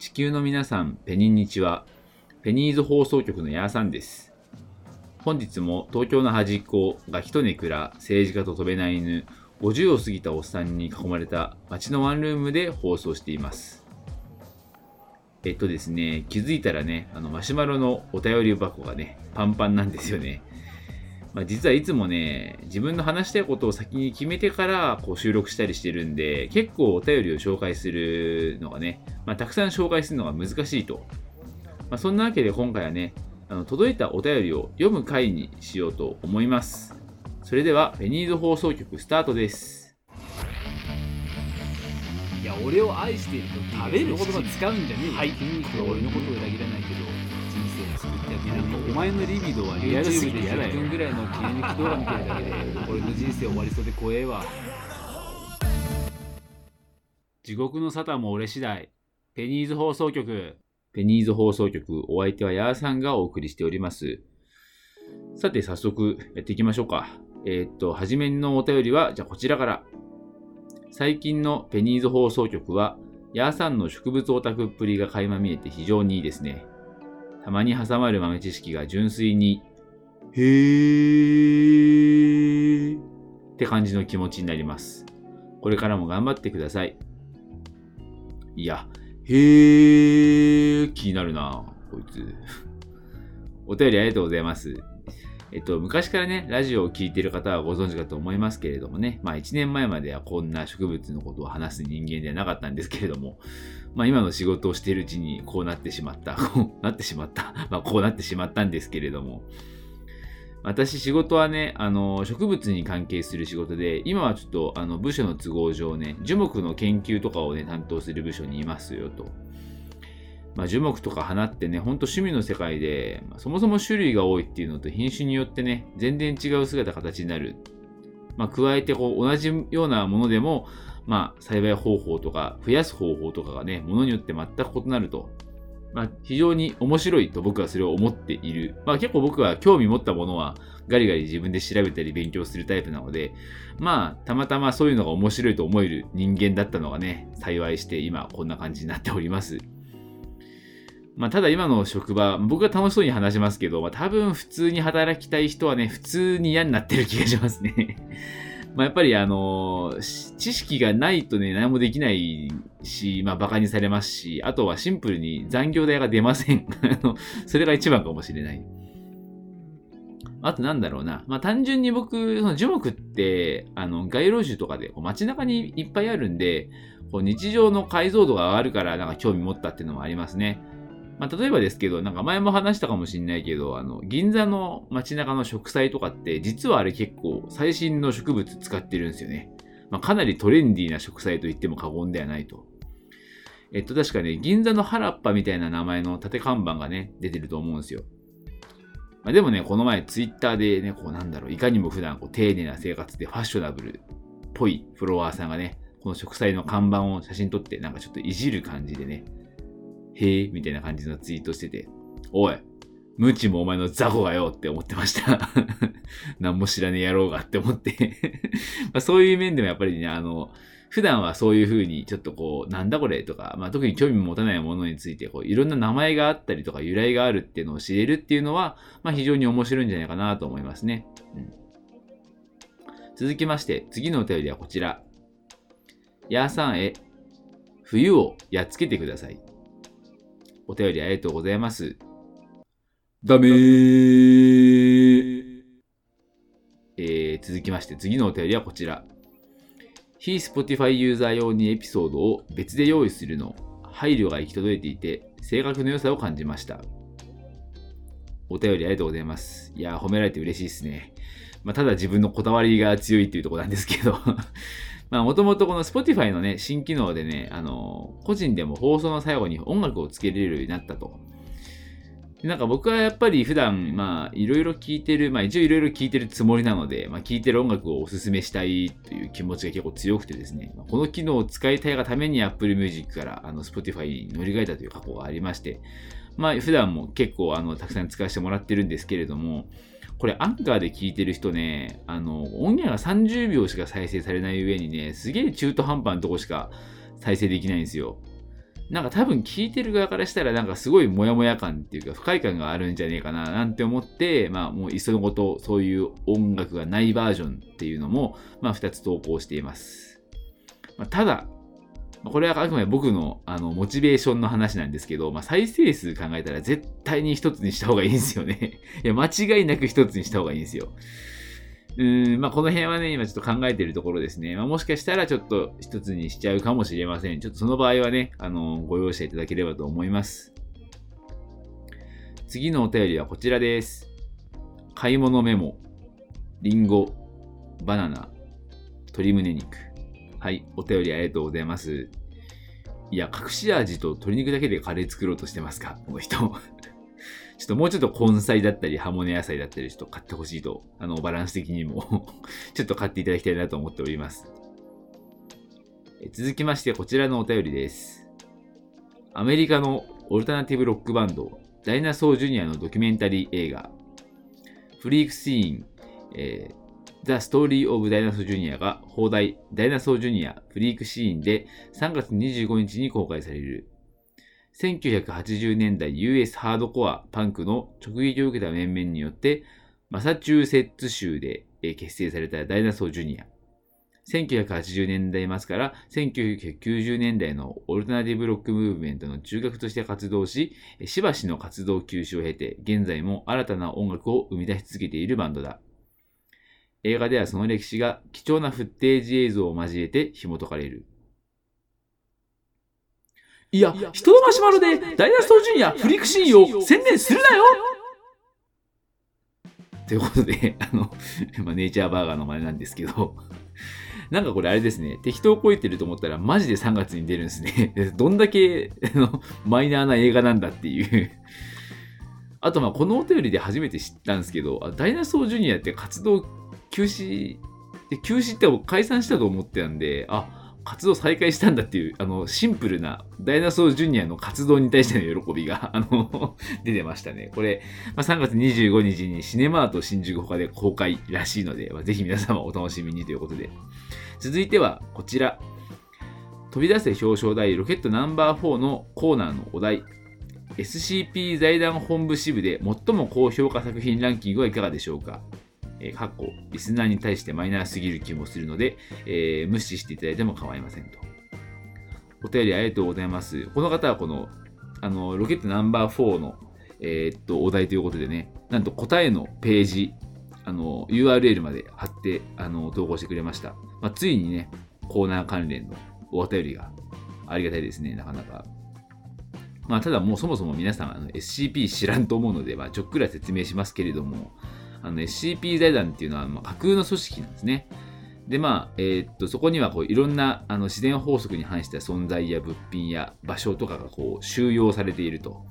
地球の皆さん、ペニンニチは、ペニーズ放送局のヤーさんです。本日も東京の端っこ、ガキとネクラ、政治家と飛べない犬、50を過ぎたおっさんに囲まれた街のワンルームで放送しています。えっとですね、気づいたらね、あのマシュマロのお便り箱がね、パンパンなんですよね。まあ、実はいつもね、自分の話したいことを先に決めてからこう収録したりしてるんで、結構お便りを紹介するのがね、まあ、たくさん紹介するのが難しいと。まあ、そんなわけで今回はね、あの届いたお便りを読む回にしようと思います。それでは、ベニーズ放送局スタートです。いや俺を愛していると食べる言葉使うんじゃねえよはい筋肉は俺のことを裏切らないけどお前のリビドは YouTube でて嫌だ10分よぐらいの切り抜き動画見てるだけで俺の人生終わりそうで怖えわ地獄の沙汰も俺次第ペニーズ放送局ペニーズ放送局、お相手はヤーさんがお送りしております。さて、早速やっていきましょうか。えーっと、はじめのお便りは、じゃあこちらから。最近のペニーズ放送局は、ヤーさんの植物オタクっぷりが垣間見えて非常にいいですね。たまに挟まる豆知識が純粋に、へーって感じの気持ちになります。これからも頑張ってください。いや、へー、気になるな、こいつ。お便りありがとうございます。えっと、昔からね、ラジオを聞いてる方はご存知かと思いますけれどもね、まあ1年前まではこんな植物のことを話す人間ではなかったんですけれども、まあ今の仕事をしているうちにこうなってしまった。こうなってしまった。まあこうなってしまったんですけれども、私仕事はね、あの、植物に関係する仕事で、今はちょっとあの部署の都合上ね、樹木の研究とかをね、担当する部署にいますよと。まあ、樹木とか花ってね、ほんと趣味の世界で、まそもそも種類が多いっていうのと品種によってね、全然違う姿形になる。まあ、加えてこう同じようなものでも、まあ、栽培方法とか増やす方法とかがね、ものによって全く異なると。まあ、非常に面白いと僕はそれを思っている。まあ、結構僕は興味持ったものはガリガリ自分で調べたり勉強するタイプなので、まあ、たまたまそういうのが面白いと思える人間だったのがね、幸いして今こんな感じになっております。まあ、ただ今の職場、僕は楽しそうに話しますけど、まあ、多分普通に働きたい人はね、普通に嫌になってる気がしますね。まあやっぱりあの知識がないとね、何もできないし、まあ馬鹿にされますし、あとはシンプルに残業代が出ません。あのそれが一番かもしれない。あとなんだろうな。まあ単純に僕、その樹木って、あの、街路樹とかでこう街中にいっぱいあるんで、こう日常の解像度が上がるから、なんか興味持ったっていうのもありますね。まあ例えばですけど、なんか前も話したかもしれないけど、あの、銀座の街中の植栽とかって、実はあれ結構最新の植物使ってるんですよね。まあかなりトレンディーな植栽と言っても過言ではないと。えっと、確かね、銀座の原っぱみたいな名前の縦看板がね、出てると思うんですよ。まあ、でもね、この前ツイッターでね、こうなんだろう、いかにも普段こう丁寧な生活でファッショナブルっぽいフロワーさんがね、この植栽の看板を写真撮って、なんかちょっといじる感じでね、へえ、みたいな感じのツイートしてて、おい、無知もお前の雑魚がよって思ってました。何も知らねえ野郎がって思って まそういう面でもやっぱりね、あの、普段はそういう風にちょっとこう、なんだこれとか、まあ特に興味持たないものについて、こう、いろんな名前があったりとか由来があるっていうのを知れるっていうのは、まあ非常に面白いんじゃないかなと思いますね。うん、続きまして、次のお便りはこちら。やーさんへ、冬をやっつけてください。お便りありがとうございます。ダメー。えー、続きまして、次のお便りはこちら。非 Spotify ユーザー用にエピソードを別で用意するの、配慮が行き届いていて、性格の良さを感じました。お便りありがとうございます。いやー、褒められて嬉しいですね。まあ、ただ自分のこだわりが強いっていうところなんですけど、まあ、もともとこの Spotify のね、新機能でね、あのー個人でも放送の最後に音楽をつけれるようになったと。なんか僕はやっぱり普段、まあ、いろいろ聞いてる、まあ一応いろいろ聞いてるつもりなので、まあ聞いてる音楽をおすすめしたいという気持ちが結構強くてですね、この機能を使いたいがために Apple Music からあの Spotify に乗り換えたという過去がありまして、まあ普段も結構あのたくさん使わせてもらってるんですけれども、これアンカーで聞いてる人ね、あの、音源が30秒しか再生されない上にね、すげえ中途半端なとこしか再生できないんですよ。なんか多分聞いてる側からしたらなんかすごいモヤモヤ感っていうか不快感があるんじゃねえかななんて思って、まあもういっそのことそういう音楽がないバージョンっていうのも、まあ2つ投稿しています。まあ、ただ、これはあくまで僕のあのモチベーションの話なんですけど、まあ、再生数考えたら絶対に一つにした方がいいんですよね。いや、間違いなく一つにした方がいいんですよ。うん、まあ、この辺はね、今ちょっと考えてるところですね。まあ、もしかしたらちょっと一つにしちゃうかもしれません。ちょっとその場合はね、あの、ご容赦いただければと思います。次のお便りはこちらです。買い物メモ、リンゴ、バナナ、鶏胸肉。はい、お便りありがとうございます。いや、隠し味と鶏肉だけでカレー作ろうとしてますか？この人。ちょっともうちょっと根菜だったり、葉物野菜だったり、ちょっと買ってほしいと、あの、バランス的にも ちょっと買っていただきたいなと思っております。え続きまして、こちらのお便りです。アメリカのオルタナティブロックバンド、ダイナソージュニアのドキュメンタリー映画、フリークシーン、えー The Story of Dinosaur Jr. が放題ダイナソージュニアフリークシーンで3月25日に公開される。1980年代 US ハードコアパンクの直撃を受けた面々によってマサチューセッツ州で結成されたダイナソージュニア。1980年代末から1990年代のオルタナティブロックムーブメントの中核として活動し、しばしの活動休止を経て、現在も新たな音楽を生み出し続けているバンドだ。映画ではその歴史が貴重なフッテージ映像を交えて紐解かれる。いや、人のマシュマロでダイナソージュニアフリクシーンを宣伝するなよということで、あの、まあ、ネイチャーバーガーの真似なんですけど、なんかこれあれですね、適当こいてると思ったらマジで3月に出るんですね。どんだけあのマイナーな映画なんだっていう。あとまあこのお便りで初めて知ったんですけど、あダイナソージュニアって活動休止、で休止って解散したと思ってたんで、あ、活動再開したんだっていう、あの、シンプルなダイナソージュニアの活動に対しての喜びが、あの、出てましたね。これ、まあ、3月25日にシネマート新宿他で公開らしいので、まあ、ぜひ皆様お楽しみにということで。続いてはこちら。飛び出せ表彰台ロケットナンバー4のコーナーのお題。SCP 財団本部支部で最も高評価作品ランキングはいかがでしょうか？えー、かっこリスナーに対してマイナーすぎる気もするので、えー無視していただいても構いませんと。お便りありがとうございます。この方はこの、あの、ロケットナンバー4の、えーっと、お題ということでね、なんと答えのページ、あの、URL まで貼って、あの、投稿してくれました。まあ、ついにね、コーナー関連のお便りがありがたいですね、なかなか。まあ、ただもうそもそも皆さんあの SCP 知らんと思うので、まあ、ちょっくら説明しますけれども、あの SCP 財団っていうのはまあ架空の組織なんですね。で、まあ、えーっと、そこにはこういろんなあの自然法則に反した存在や物品や場所とかがこう収容されていると。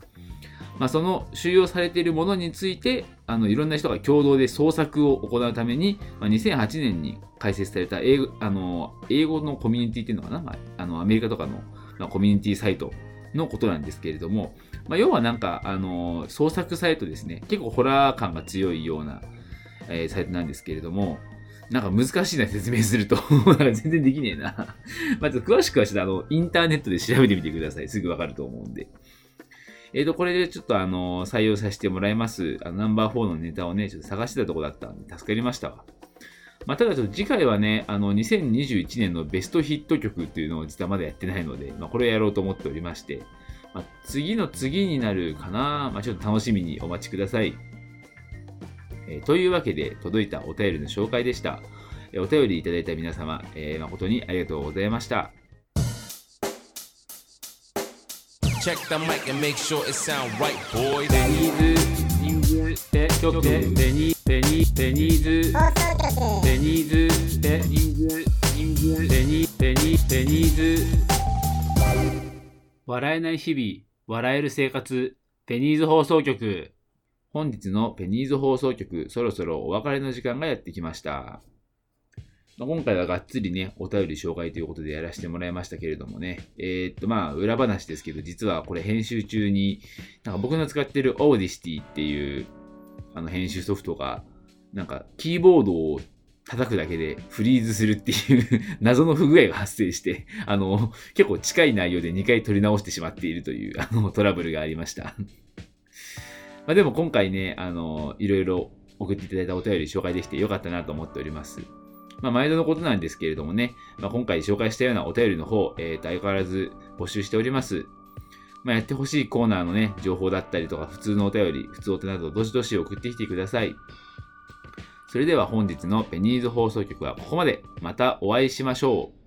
まあ、その収容されているものについて、あのいろんな人が共同で創作を行うために、まあ、2008年に開設された英語あの英語のコミュニティっていうのかな、まあ、あのアメリカとかの、まあ、コミュニティサイトのことなんですけれども、まあ、要はなんか、あの創作サイトですね、結構ホラー感が強いような、えーサイトなんですけれども、なんか難しいな説明すると なんか全然できねえな。まず詳しくはちょっとあの、インターネットで調べてみてください。すぐわかると思うんで。えーと、これでちょっとあの、採用させてもらいます。あのナンバー4のネタをね、ちょっと探してたとこだったんで、助かりましたわ。まあ、ただちょっと次回はね、あの、2021年のベストヒット曲っていうのを実はまだやってないので、まあ、これをやろうと思っておりまして、まあ、次の次になるかな、まあ、ちょっと楽しみにお待ちください。えーというわけで、届いたお便りの紹介でした。えーお便りいただいた皆様、えー誠にありがとうございました。Check the mic and make sure it sound right, boys. ペニーズニングテ局ペニペニペニーズペニーズペニングニングペニペニペニーズ笑えない日々笑える生活ペニーズ放送局本日のペニーズ放送局、そろそろお別れの時間がやってきました。今回はがっつりね、お便り紹介ということでやらせてもらいましたけれどもね。えーっと、まあ、裏話ですけど、実はこれ編集中に、なんか僕の使ってる Audacity っていう、あの、編集ソフトが、なんか、キーボードを叩くだけでフリーズするっていう 謎の不具合が発生して、あの、結構近い内容で2回取り直してしまっているという、あの、トラブルがありました。までも今回ね、あの、いろいろ送っていただいたお便り紹介できてよかったなと思っております。まあ、毎度のことなんですけれどもね、まあ、今回紹介したようなお便りの方、えー、と相変わらず募集しております。まあ、やってほしいコーナーのね、情報だったりとか、普通のお便り、普通お手など、どしどし送ってきてください。それでは本日のペニーズ放送局はここまで。またお会いしましょう。